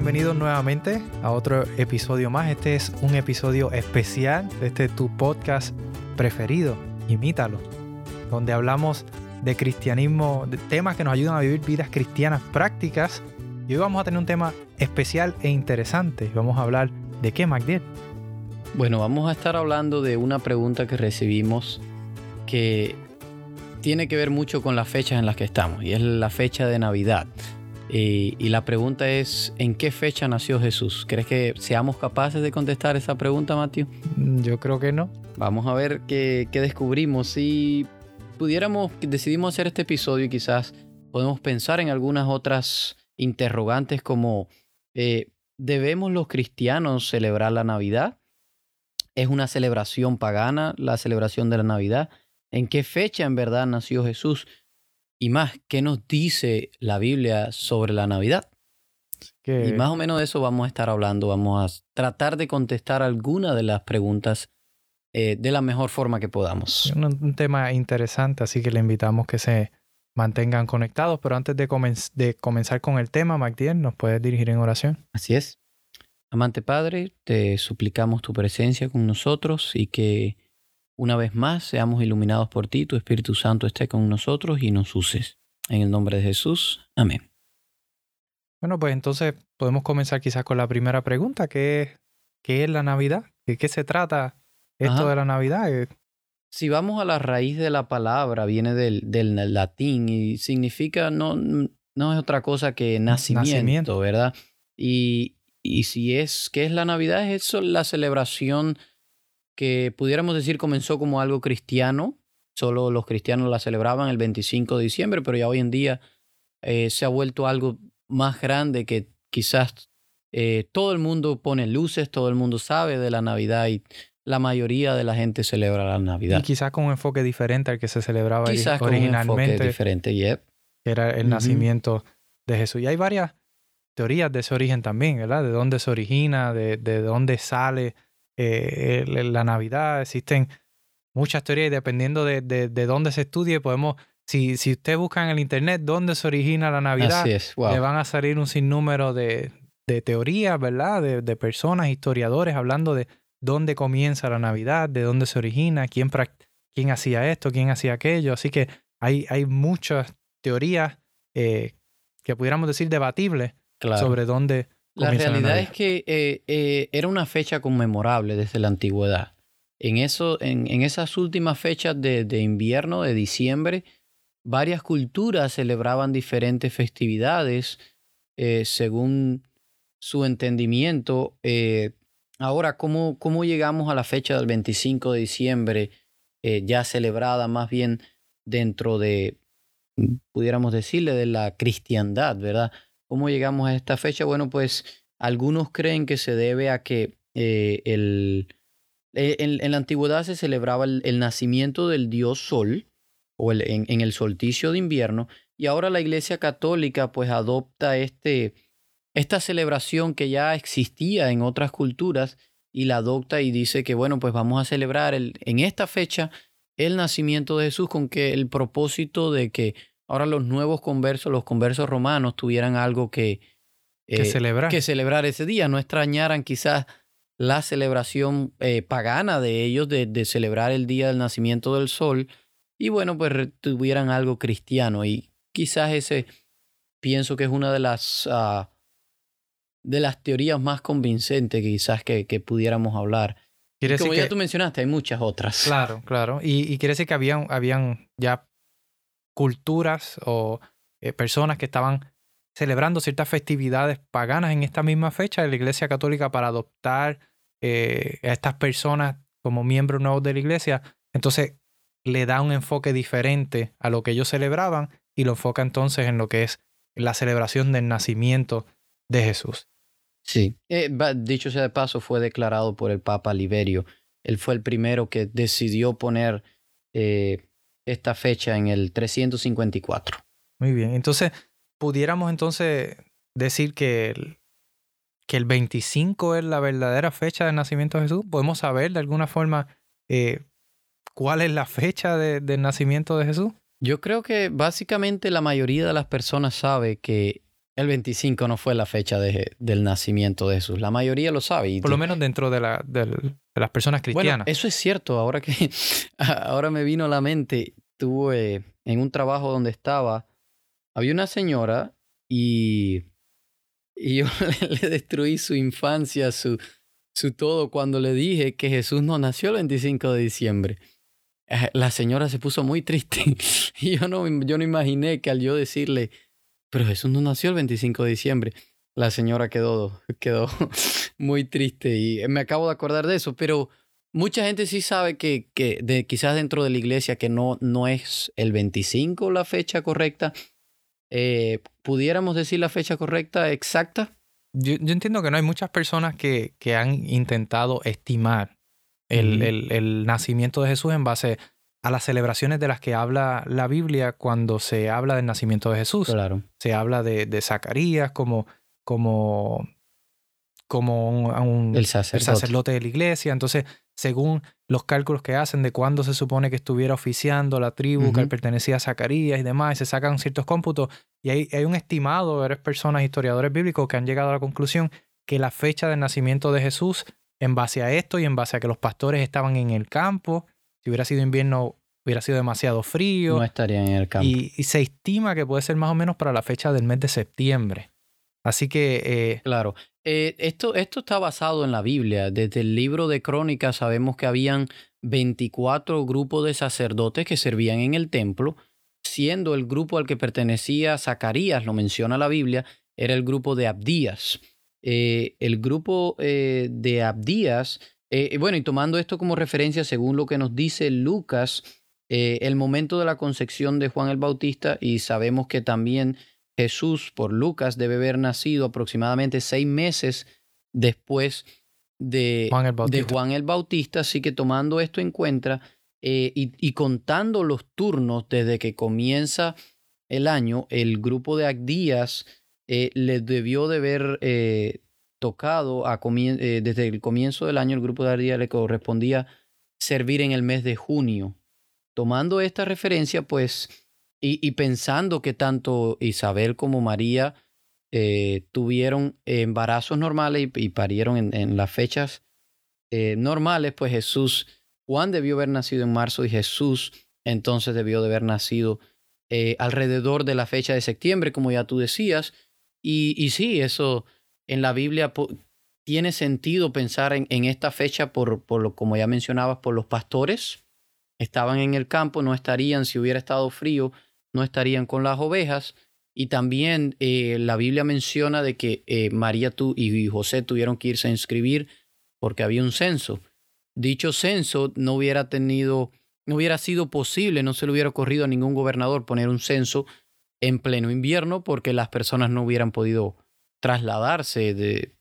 bienvenidos nuevamente a otro episodio más. Este es un episodio especial de este tu podcast preferido, Imítalo, donde hablamos de cristianismo, de temas que nos ayudan a vivir vidas cristianas prácticas. Y hoy vamos a tener un tema especial e interesante. Vamos a hablar de qué, MacDill. Bueno, vamos a estar hablando de una pregunta que recibimos que tiene que ver mucho con las fechas en las que estamos, y es la fecha de Navidad. Y, y, la pregunta es, ¿en qué fecha nació Jesús? ¿Crees que seamos capaces de contestar esa pregunta, Matthew? Mm, yo creo que no. Vamos a ver qué, qué descubrimos. Si pudiéramos, decidimos hacer este episodio y quizás podemos pensar en algunas otras interrogantes como, eh, ¿debemos los cristianos celebrar la Navidad? ¿Es una celebración pagana la celebración de la Navidad? ¿En qué fecha en verdad nació Jesús? Y más, ¿qué nos dice la Biblia sobre la Navidad? Y más o menos de eso vamos a estar hablando. Vamos a tratar de contestar algunas de las preguntas eh, de la mejor forma que podamos. Un, un, tema interesante, así que le invitamos que se mantengan conectados. Pero antes de, comen de comenzar con el tema, Magdiel, ¿nos puedes dirigir en oración? Así es. Amante Padre, te suplicamos tu presencia con nosotros y que una vez más seamos iluminados por ti, tu Espíritu Santo esté con nosotros y nos uses. En el nombre de Jesús. Amén. Bueno, pues entonces podemos comenzar quizás con la primera pregunta, ¿qué es, qué es la Navidad? ¿De qué se trata esto Ajá. de la Navidad? Si vamos a la raíz de la palabra, viene del, del latín y significa, no, no es otra cosa que nacimiento, nacimiento. ¿verdad? Y, y si es, ¿qué es la Navidad? Es eso, la celebración que pudiéramos decir comenzó como algo cristiano, solo los cristianos la celebraban el 25 de diciembre, pero ya hoy en día eh, se ha vuelto algo más grande que quizás eh, todo el mundo pone luces, todo el mundo sabe de la Navidad y la mayoría de la gente celebra la Navidad. Y quizás con un enfoque diferente al que se celebraba quizás originalmente. Con un enfoque diferente, yep. Que era el uh -huh. nacimiento de Jesús. Y hay varias teorías de ese origen también, ¿verdad? De dónde se origina, de, de dónde sale eh, la Navidad. Existen muchas teorías y dependiendo de, de, de, dónde se estudie, podemos, si, si usted busca en el Internet dónde se origina la Navidad, es. wow. le van a salir un sinnúmero de, de teorías, ¿verdad? De, de, personas, historiadores, hablando de dónde comienza la Navidad, de dónde se origina, quién, quién hacía esto, quién hacía aquello. Así que hay, hay muchas teorías eh, que pudiéramos decir debatibles claro. sobre dónde la realidad es que eh, eh, era una fecha conmemorable desde la antigüedad. En, eso, en, en esas últimas fechas de, de, invierno, de diciembre, varias culturas celebraban diferentes festividades eh, según su entendimiento. Ahora, ¿cómo, ¿cómo, llegamos a la fecha del 25 de diciembre, ya celebrada más bien dentro de, pudiéramos decirle, de la cristiandad, ¿verdad? ¿Cómo llegamos a esta fecha? Bueno, pues algunos creen que se debe a que eh, el, en, en, la antigüedad se celebraba el, nacimiento del dios Sol, o en, en, el solsticio de invierno, y ahora la Iglesia Católica pues adopta este, esta celebración que ya existía en otras culturas y la adopta y dice que bueno, pues vamos a celebrar el, en esta fecha el nacimiento de Jesús con que el propósito de que ahora los nuevos conversos, los conversos romanos, tuvieran algo que, eh, que, celebrar. que celebrar ese día, no extrañaran quizás la celebración eh, pagana de ellos de, de, celebrar el día del nacimiento del sol y bueno, pues tuvieran algo cristiano y quizás ese pienso que es una de las uh, de las teorías más convincentes quizás que, que pudiéramos hablar. Como ya que, tú mencionaste, hay muchas otras. Claro, claro. Y, y quiere decir que habían, habían ya culturas o eh, personas que estaban celebrando ciertas festividades paganas en esta misma fecha de la Iglesia Católica para adoptar eh, a estas personas como miembros nuevos de la Iglesia. Entonces le da un enfoque diferente a lo que ellos celebraban y lo enfoca entonces en lo que es la celebración del nacimiento de Jesús. Sí, eh, dicho sea de paso, fue declarado por el Papa Liberio. Él fue el primero que decidió poner eh, esta fecha en el 354. Muy bien, entonces, pudiéramos entonces decir que el, que el 25 es la verdadera fecha del nacimiento de Jesús. ¿Podemos saber de alguna forma eh, cuál es la fecha de, del nacimiento de Jesús? Yo creo que básicamente la mayoría de las personas sabe que El 25 no fue la fecha de, del nacimiento de Jesús. La mayoría lo sabe. Por lo menos dentro de, la, de las personas cristianas. Bueno, eso es cierto. Ahora que ahora me vino a la mente, tuve en un trabajo donde estaba, había una señora y, y yo le destruí su infancia, su, su todo, cuando le dije que Jesús no nació el 25 de diciembre. Eh, la señora se puso muy triste y yo no, yo no imaginé que al yo decirle, pero Jesús no nació el 25 de diciembre, la señora quedó, quedó muy triste y me acabo de acordar de eso, pero mucha gente sí sabe que, que de, quizás dentro de la iglesia que no, no es el 25 la fecha correcta. Eh, ¿Pudiéramos decir la fecha correcta exacta? Yo, entiendo que no hay muchas personas que, que han intentado estimar el, el, nacimiento de Jesús en base a las celebraciones de las que habla la Biblia cuando se habla del nacimiento de Jesús. Claro. Se habla de, de Zacarías como, como, como un, el, sacerdote. de la iglesia. Entonces, según los cálculos que hacen de cuándo se supone que estuviera oficiando la tribu que pertenecía a Zacarías y demás, se sacan ciertos cómputos. Y hay, hay un estimado de varias personas, historiadores bíblicos, que han llegado a la conclusión que la fecha del nacimiento de Jesús, en base a esto y en base a que los pastores estaban en el campo, si hubiera sido invierno, hubiera sido demasiado frío. No estarían en el campo. Y, se estima que puede ser más o menos para la fecha del mes de septiembre. Así que... Eh, claro. Eh, esto, esto está basado en la Biblia. Desde el libro de Crónicas sabemos que habían 24 grupos de sacerdotes que servían en el templo, siendo el grupo al que pertenecía Zacarías, lo menciona la Biblia, era el grupo de Abdías. Eh, el grupo de Abdías eh, bueno, y tomando esto como referencia, según lo que nos dice Lucas, eh, el momento de la concepción de Juan el Bautista, y sabemos que también Jesús por Lucas debe haber nacido aproximadamente seis meses después de Juan el Bautista, así que tomando esto en cuenta eh, y, contando los turnos desde que comienza el año, el grupo de Agdías le debió de haber tocado a eh, desde el comienzo del año, el grupo de Ardía le correspondía servir en el mes de junio. Tomando esta referencia, pues, y, pensando que tanto Isabel como María eh, tuvieron embarazos normales y, parieron en, las fechas eh, normales, pues Jesús, Juan debió haber nacido en marzo y Jesús entonces debió de haber nacido alrededor de la fecha de septiembre, como ya tú decías. Y, y sí, eso en la Biblia tiene sentido pensar en, esta fecha por, lo, como ya mencionabas, por los pastores. Estaban en el campo, no estarían, si hubiera estado frío, no estarían con las ovejas. Y también eh, la Biblia menciona de que eh, María tú y José tuvieron que irse a inscribir porque había un censo. Dicho censo no hubiera tenido, no hubiera sido posible, no se le hubiera ocurrido a ningún gobernador poner un censo en pleno invierno porque las personas no hubieran podido trasladarse de,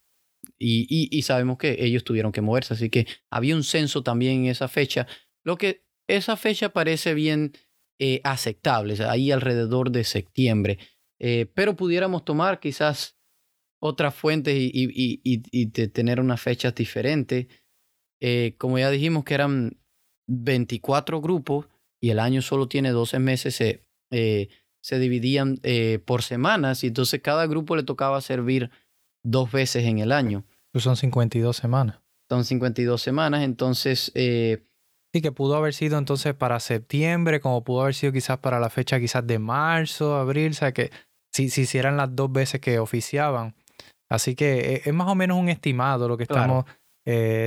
y, y, sabemos que ellos tuvieron que moverse, así que había un censo también en esa fecha, lo que esa fecha parece bien eh, aceptable, ahí alrededor de septiembre, eh, pero pudiéramos tomar quizás otras fuentes y, y, y tener unas fechas diferentes. Eh, como ya dijimos que eran 24 grupos y el año solo tiene 12 meses, se dividían eh, por semanas y entonces cada grupo le tocaba servir dos veces en el año. Pues son 52 semanas. Son 52 semanas, entonces... Eh, sí, que pudo haber sido entonces para septiembre, como pudo haber sido quizás para la fecha quizás de marzo, abril, o sea que si, si hicieran las dos veces que oficiaban. Así que eh, es más o menos un estimado lo que estamos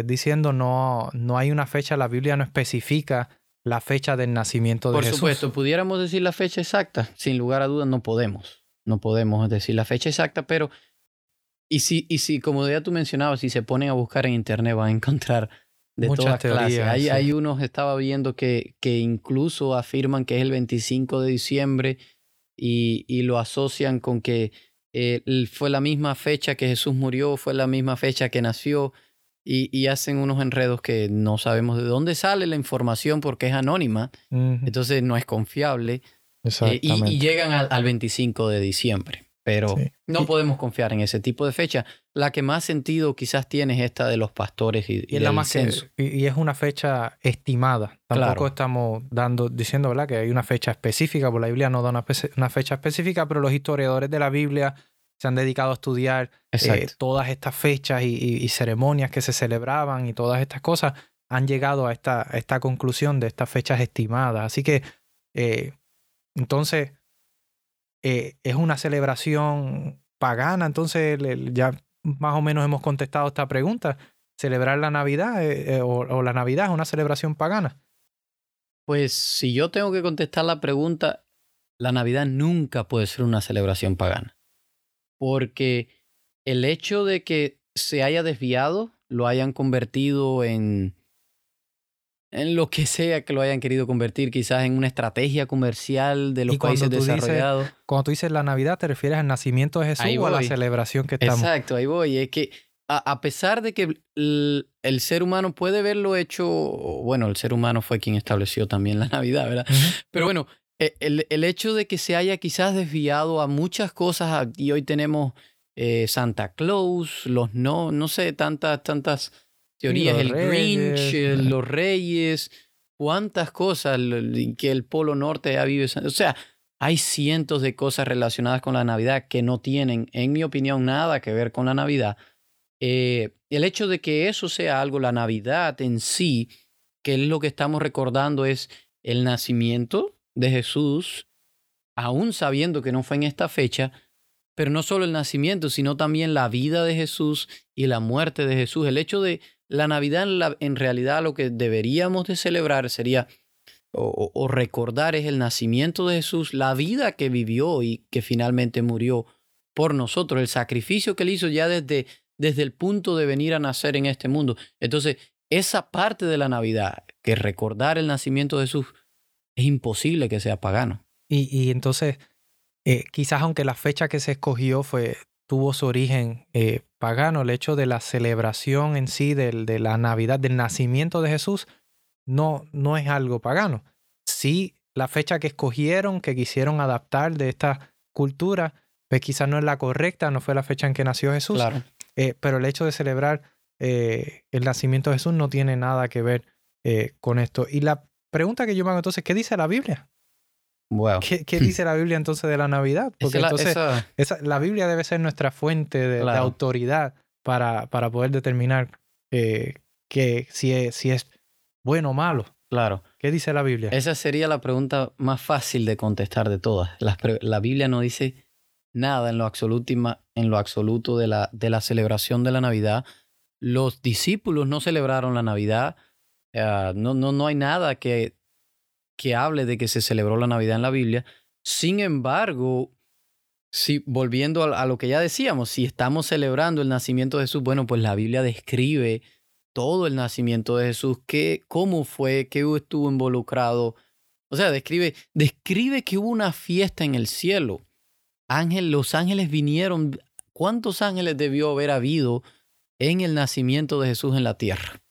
diciendo, no, no hay una fecha, la Biblia no especifica la fecha del nacimiento de Por Jesús. Por supuesto, pudiéramos decir la fecha exacta, sin lugar a dudas no podemos. No podemos decir la fecha exacta, pero y si, y si como ya tú mencionabas, si se ponen a buscar en internet van a encontrar de Muchas todas clases. Hay, hay, unos, estaba viendo que, que incluso afirman que es el 25 de diciembre y, y lo asocian con que eh, fue la misma fecha que Jesús murió, fue la misma fecha que nació y, hacen unos enredos que no sabemos de dónde sale la información porque es anónima, entonces no es confiable. Eh, y, llegan al, 25 de diciembre. Pero no podemos confiar en ese tipo de fecha. La que más sentido quizás tiene es esta de los pastores y, y, la más y es una fecha estimada. Tampoco estamos dando, diciendo ¿verdad? que hay una fecha específica, porque la Biblia no da una, una fecha específica, pero los historiadores de la Biblia se han dedicado a estudiar eh, todas estas fechas y, ceremonias que se celebraban y todas estas cosas, han llegado a esta, esta conclusión de estas fechas estimadas. Así que, eh, entonces, eh, es una celebración pagana, entonces ya más o menos hemos contestado esta pregunta. ¿Celebrar la Navidad o la Navidad es una celebración pagana? Pues si yo tengo que contestar la pregunta, la Navidad nunca puede ser una celebración pagana. Porque el hecho de que se haya desviado, lo hayan convertido en, en lo que sea que lo hayan querido convertir, quizás en una estrategia comercial de los países desarrollados. cuando tú dices la Navidad, ¿te refieres al nacimiento de Jesús o a la celebración que estamos? Exacto, ahí voy. Es que a, pesar de que el, ser humano puede verlo hecho, bueno, el ser humano fue quien estableció también la Navidad, ¿verdad? Pero bueno, e, el, hecho de que se haya quizás desviado a muchas cosas y hoy tenemos eh, Santa Claus, los no, no sé, tantas, tantas teorías, el Grinch, los Reyes, cuántas cosas que el Polo Norte ha vivido. O sea, hay cientos de cosas relacionadas con la Navidad que no tienen, en mi opinión, nada que ver con la Navidad. Eh, el hecho de que eso sea algo, la Navidad en sí, que es lo que estamos recordando, es el nacimiento de Jesús, aún sabiendo que no fue en esta fecha, pero no solo el nacimiento, sino también la vida de Jesús y la muerte de Jesús. El hecho de la Navidad en, realidad lo que deberíamos de celebrar sería o, recordar es el nacimiento de Jesús, la vida que vivió y que finalmente murió por nosotros, el sacrificio que él hizo ya desde desde el punto de venir a nacer en este mundo. Entonces, esa parte de la Navidad, que recordar el nacimiento de Jesús, es imposible que sea pagano. Y, entonces, eh, quizás aunque la fecha que se escogió fue, tuvo su origen eh, pagano, el hecho de la celebración en sí de la Navidad, del nacimiento de Jesús, no, no es algo pagano. Sí, la fecha que escogieron, que quisieron adaptar de esta cultura, pues quizás no es la correcta, no fue la fecha en que nació Jesús. Claro. Eh, pero el hecho de celebrar eh, el nacimiento de Jesús no tiene nada que ver eh, con esto. Y la pregunta que yo me hago entonces, ¿qué dice la Biblia? ¿Qué, dice la Biblia entonces de la Navidad? Porque entonces la Biblia debe ser nuestra fuente de, autoridad para, para, poder determinar que si es, si es bueno o malo. Claro. ¿Qué dice la Biblia? Esa sería la pregunta más fácil de contestar de todas. la Biblia no dice nada en lo, en lo absoluto de la, de la celebración de la Navidad. Los discípulos no celebraron la Navidad. Ah, no, no, no hay nada que, que hable de que se celebró la Navidad en la Biblia. Sin embargo, si, volviendo a, lo que ya decíamos, si estamos celebrando el nacimiento de Jesús, bueno, pues la Biblia describe todo el nacimiento de Jesús, qué, cómo fue, qué estuvo involucrado. O sea, describe, describe que hubo una fiesta en el cielo ángel, los ángeles vinieron. ¿Cuántos ángeles debió haber habido en el nacimiento de Jesús en la tierra?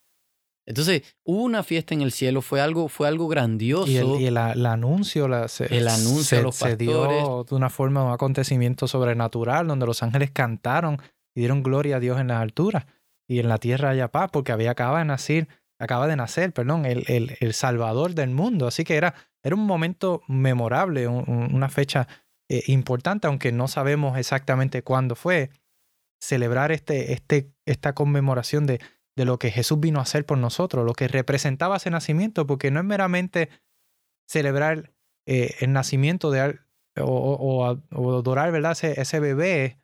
Entonces, hubo una fiesta en el cielo, fue algo, fue algo grandioso. Y el, anuncio, la, se, el anuncio se, dio de una forma, un acontecimiento sobrenatural, donde los ángeles cantaron y dieron gloria a Dios en las alturas y en la tierra haya paz, porque había acaba de nacer, acaba de nacer, perdón, el, el, el Salvador del mundo. Así que era, era un momento memorable, una fecha eh, importante, aunque no sabemos exactamente cuándo fue, celebrar este, este, esta conmemoración de, de lo que Jesús vino a hacer por nosotros, lo que representaba ese nacimiento, porque no es meramente celebrar eh, el nacimiento de o, o, adorar ¿verdad? Ese, ese, bebé,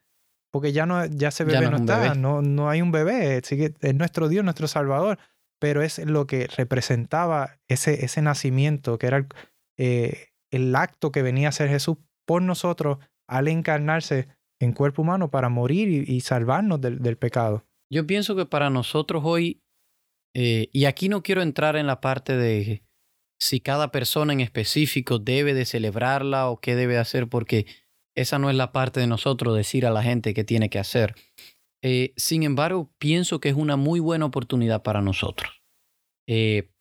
porque ya no ya ese bebé no, está, No, no hay un bebé, es nuestro Dios, nuestro Salvador, pero es lo que representaba ese, ese nacimiento, que era el, eh, el acto que venía a hacer Jesús por nosotros al encarnarse en cuerpo humano para morir y, salvarnos del, pecado. Yo pienso que para nosotros hoy, eh, y aquí no quiero entrar en la parte de si cada persona en específico debe de celebrarla o qué debe hacer, porque esa no es la parte de nosotros decir a la gente qué tiene que hacer. Eh, sin embargo, pienso que es una muy buena oportunidad para nosotros. Eh,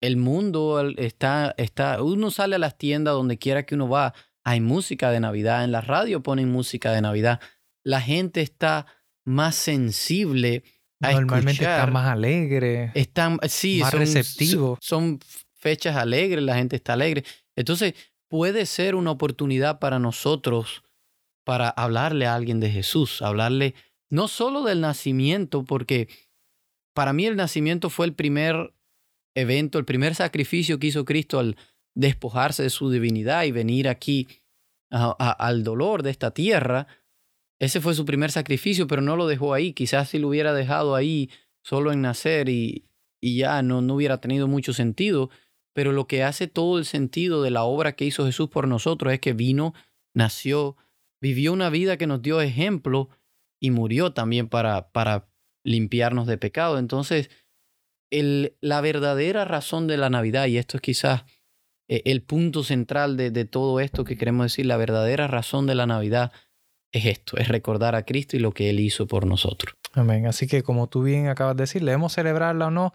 el mundo está, está, uno sale a las tiendas donde quiera que uno va, hay música de Navidad, en la radio ponen música de Navidad. La gente está más sensible a Normalmente está más alegre. Están, sí, más receptivo. Son, fechas alegres, la gente está alegre. Entonces, puede ser una oportunidad para nosotros para hablarle a alguien de Jesús, hablarle no solo del nacimiento, porque para mí el nacimiento fue el primer evento, el primer sacrificio que hizo Cristo al despojarse de su divinidad y venir aquí al dolor de esta tierra. Ese fue su primer sacrificio, pero no lo dejó ahí. Quizás si lo hubiera dejado ahí solo en nacer y, y ya no, no hubiera tenido mucho sentido. Pero lo que hace todo el sentido de la obra que hizo Jesús por nosotros es que vino, nació, vivió una vida que nos dio ejemplo y murió también para, para limpiarnos de pecado. Entonces, el, la verdadera razón de la Navidad, y esto es quizás eh, el punto central de, de todo esto que queremos decir, la verdadera razón de la Navidad es esto, es recordar a Cristo y lo que Él hizo por nosotros. Amén. Así que como tú bien acabas de decir, debemos celebrarla o no.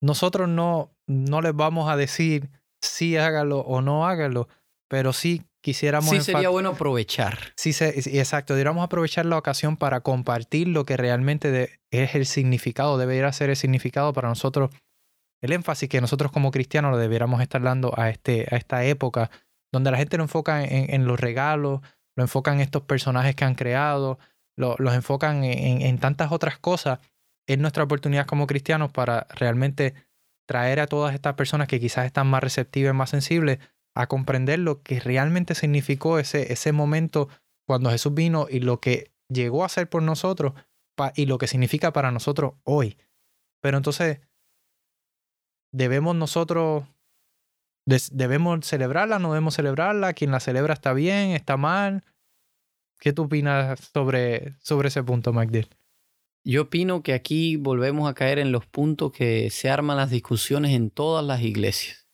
Nosotros no, no les vamos a decir si hágalo o no hágalo, pero sí quisiéramos... Sí sería bueno aprovechar. Sí, exacto. Deberíamos aprovechar la ocasión para compartir lo que realmente es el significado, debería ser el significado para nosotros, el énfasis que nosotros como cristianos lo debiéramos estar dando a, este, a esta época, donde la gente lo enfoca en, los regalos, lo enfocan en estos personajes que han creado, lo, los enfocan en, tantas otras cosas. Es nuestra oportunidad como cristianos para realmente traer a todas estas personas que quizás están más receptivas más sensibles a comprender lo que realmente significó ese, ese momento cuando Jesús vino y lo que llegó a ser por nosotros y lo que significa para nosotros hoy. Pero entonces, debemos nosotros, debemos celebrarla, no debemos celebrarla, quien la celebra está bien, está mal. ¿Qué tú opinas sobre, sobre ese punto, Magdiel? Yo opino que aquí volvemos a caer en los puntos que se arman las discusiones en todas las iglesias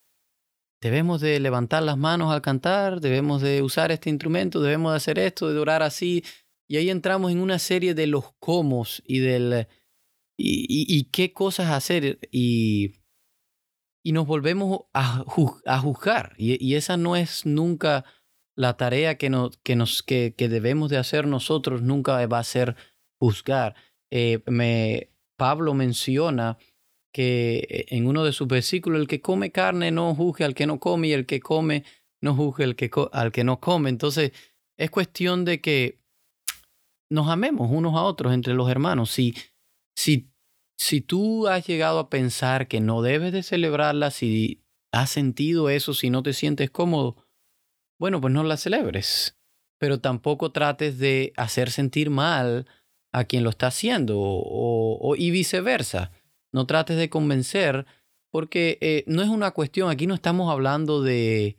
debemos de levantar las manos al cantar, debemos de usar este instrumento, debemos de hacer esto, de orar así. Y ahí entramos en una serie de los cómo y del y, qué cosas hacer y, y nos volvemos a, juzgar. Y, esa no es nunca la tarea que, que, nos, que, que, debemos de hacer nosotros, nunca va a ser juzgar. Eh, me, Pablo menciona que eh, en uno de sus versículos, el que come carne no juzgue al que no come y el que come no juzgue al que, al que no come. Entonces, es cuestión de que nos amemos unos a otros entre los hermanos. Si, si, si tú has llegado a pensar que no debes de celebrarla, si has sentido eso, si no te sientes cómodo, bueno, pues no la celebres. Pero tampoco trates de hacer sentir mal a quien lo está haciendo o y viceversa no trates de convencer, porque eh, no es una cuestión, aquí no estamos hablando de...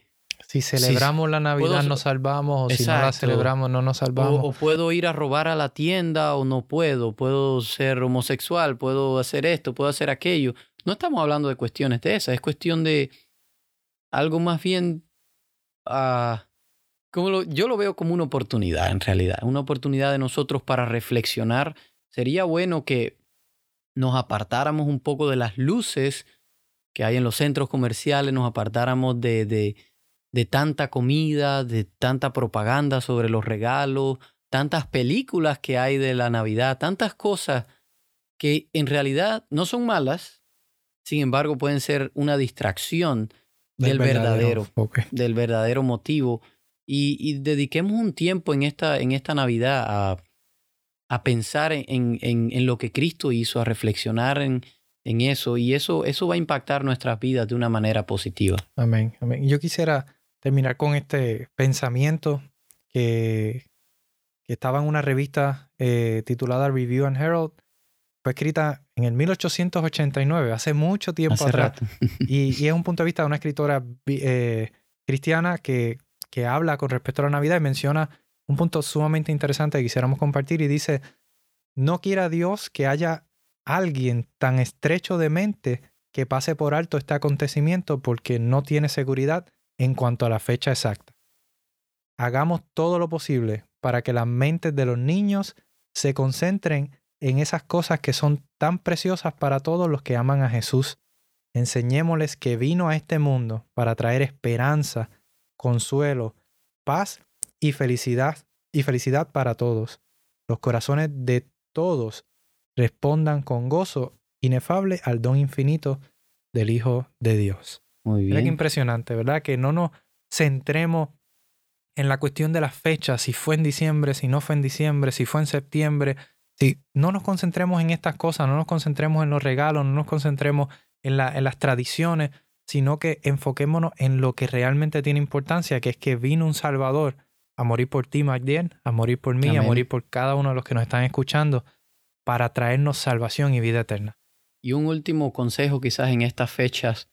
Si celebramos la Navidad nos salvamos, o si no la celebramos no nos salvamos. O, puedo ir a robar a la tienda o no puedo, puedo ser homosexual, puedo hacer esto, puedo hacer aquello. No estamos hablando de cuestiones de esas, es cuestión de algo más bien... Ah, como yo lo veo como una oportunidad en realidad, una oportunidad de nosotros para reflexionar. Sería bueno que nos apartáramos un poco de las luces que hay en los centros comerciales, nos apartáramos de, de, de tanta comida, de tanta propaganda sobre los regalos, tantas películas que hay de la Navidad, tantas cosas que en realidad no son malas, sin embargo pueden ser una distracción del, verdadero, del verdadero motivo. Y, y, dediquemos un tiempo en esta, en esta Navidad a, a pensar en, en, en, lo que Cristo hizo, a reflexionar en, en eso y eso, eso va a impactar nuestras vidas de una manera positiva. Amén, amén. Yo quisiera terminar con este pensamiento que, que estaba en una revista eh, titulada Review and Herald. Fue escrita en el 1889, hace mucho tiempo atrás. Y, y, es un punto de vista de una escritora eh, cristiana que, que habla con respecto a la Navidad y menciona un punto sumamente interesante que quisiéramos compartir y dice, no quiera Dios que haya alguien tan estrecho de mente que pase por alto este acontecimiento porque no tiene seguridad en cuanto a la fecha exacta. Hagamos todo lo posible para que las mentes de los niños se concentren en esas cosas que son tan preciosas para todos los que aman a Jesús. Enseñémosles que vino a este mundo para traer esperanza, consuelo, paz y felicidad y felicidad para todos. Los corazones de todos respondan con gozo inefable al don infinito del Hijo de Dios. Muy bien. Mira qué impresionante, ¿verdad? Que no nos centremos en la cuestión de las fechas, si fue en diciembre, si no fue en diciembre, si fue en septiembre, si no nos concentremos en estas cosas, no nos concentremos en los regalos, no nos concentremos en, en las tradiciones, sino que enfoquémonos en lo que realmente tiene importancia, que es que vino un Salvador a morir por ti, Magdiel, a morir por mí, a morir por cada uno de los que nos están escuchando, para traernos salvación y vida eterna. Y un último consejo quizás en estas fechas,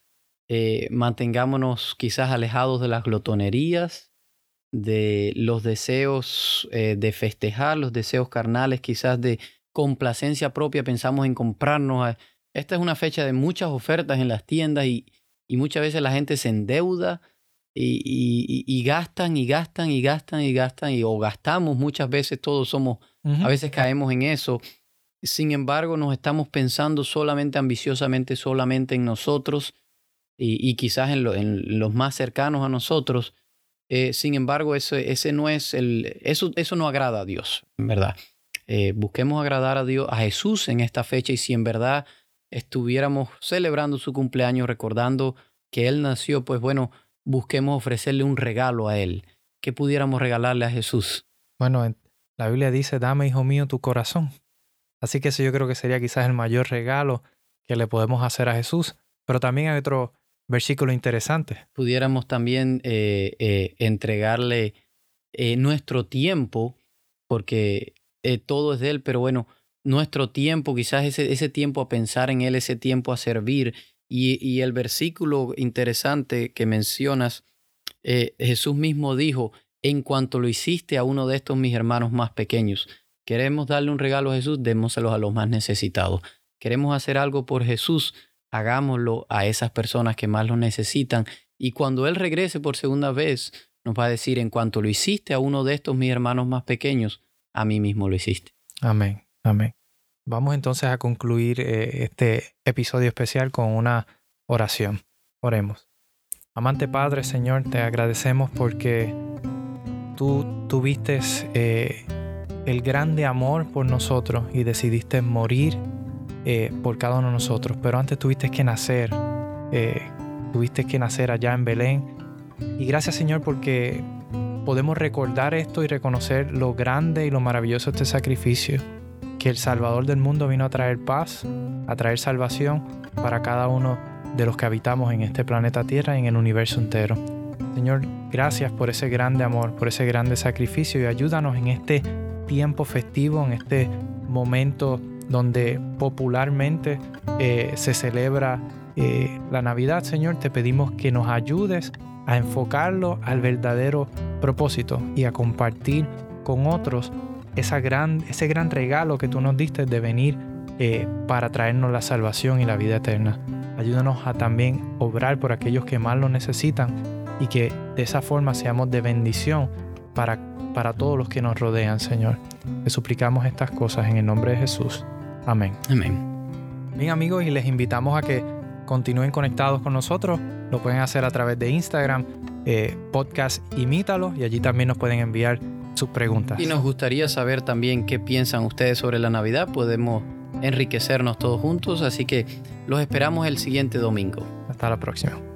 eh, mantengámonos quizás alejados de las glotonerías, de los deseos eh, de festejar, los deseos carnales, quizás de complacencia propia, pensamos en comprarnos. Esta es una fecha de muchas ofertas en las tiendas y, y muchas veces la gente se endeuda y, y, gastan y gastan y gastan y gastan y o gastamos muchas veces, todos somos, a veces caemos en eso. Sin embargo, nos estamos pensando solamente ambiciosamente, solamente en nosotros y, quizás en, en, los más cercanos a nosotros eh, sin embargo, ese, ese no es el, eso, eso no agrada a Dios, en verdad. Eh, busquemos agradar a Dios, a Jesús en esta fecha y si en verdad estuviéramos celebrando su cumpleaños, recordando que Él nació, pues bueno, busquemos ofrecerle un regalo a Él. ¿Qué pudiéramos regalarle a Jesús? Bueno, la Biblia dice, dame, hijo mío, tu corazón. Así que eso yo creo que sería quizás el mayor regalo que le podemos hacer a Jesús. Pero también hay otro, versículo interesante. Pudiéramos también eh, eh, entregarle eh, nuestro tiempo, porque todo es de Él, pero bueno, nuestro tiempo, quizás ese, ese tiempo a pensar en Él, ese tiempo a servir. Y, y el versículo interesante que mencionas, Jesús mismo dijo, en cuanto lo hiciste a uno de estos mis hermanos más pequeños, queremos darle un regalo a Jesús, démoselo a los más necesitados. Queremos hacer algo por Jesús, hagámoslo a esas personas que más lo necesitan. Y cuando Él regrese por segunda vez, nos va a decir, en cuanto lo hiciste a uno de estos mis hermanos más pequeños, a mí mismo lo hiciste. Amén, amén. Vamos entonces a concluir eh, este episodio especial con una oración. Oremos. Amante Padre, Señor, te agradecemos porque tú tuviste eh, el grande amor por nosotros y decidiste morir eh, por cada uno de nosotros. Pero antes tuviste que nacer, eh, tuviste que nacer allá en Belén. Y gracias Señor porque podemos recordar esto y reconocer lo grande y lo maravilloso de este sacrificio. Que el Salvador del mundo vino a traer paz, a traer salvación para cada uno de los que habitamos en este planeta Tierra y en el universo entero. Señor, gracias por ese grande amor, por ese grande sacrificio y ayúdanos en este tiempo festivo, en este momento donde popularmente eh, se celebra eh, la Navidad, Señor, te pedimos que nos ayudes a enfocarlo al verdadero propósito y a compartir con otros esa gran, ese gran regalo que tú nos diste de venir eh, para traernos la salvación y la vida eterna. Ayúdanos a también obrar por aquellos que más lo necesitan y que de esa forma seamos de bendición para, para todos los que nos rodean, Señor. Te suplicamos estas cosas en el nombre de Jesús. Amén. Amén. Bien amigos, y les invitamos a que continúen conectados con nosotros. Lo pueden hacer a través de Instagram, eh, podcast Imítalo, y allí también nos pueden enviar sus preguntas. Y nos gustaría saber también qué piensan ustedes sobre la Navidad. Podemos enriquecernos todos juntos, así que los esperamos el siguiente domingo. Hasta la próxima.